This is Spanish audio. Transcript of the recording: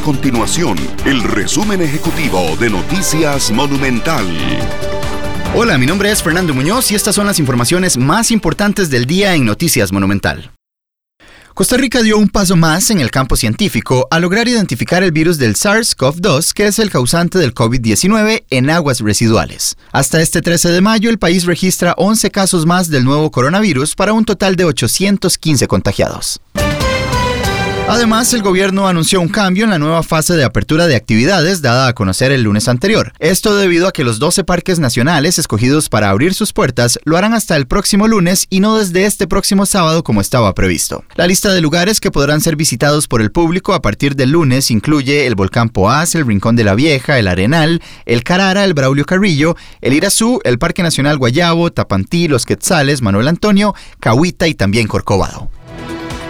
continuación el resumen ejecutivo de Noticias Monumental. Hola, mi nombre es Fernando Muñoz y estas son las informaciones más importantes del día en Noticias Monumental. Costa Rica dio un paso más en el campo científico al lograr identificar el virus del SARS-CoV-2, que es el causante del COVID-19, en aguas residuales. Hasta este 13 de mayo, el país registra 11 casos más del nuevo coronavirus para un total de 815 contagiados. Además, el gobierno anunció un cambio en la nueva fase de apertura de actividades dada a conocer el lunes anterior. Esto debido a que los 12 parques nacionales escogidos para abrir sus puertas lo harán hasta el próximo lunes y no desde este próximo sábado como estaba previsto. La lista de lugares que podrán ser visitados por el público a partir del lunes incluye el volcán Poás, el Rincón de la Vieja, el Arenal, el Carara, el Braulio Carrillo, el Irazú, el Parque Nacional Guayabo, Tapantí, Los Quetzales, Manuel Antonio, Cahuita y también Corcovado.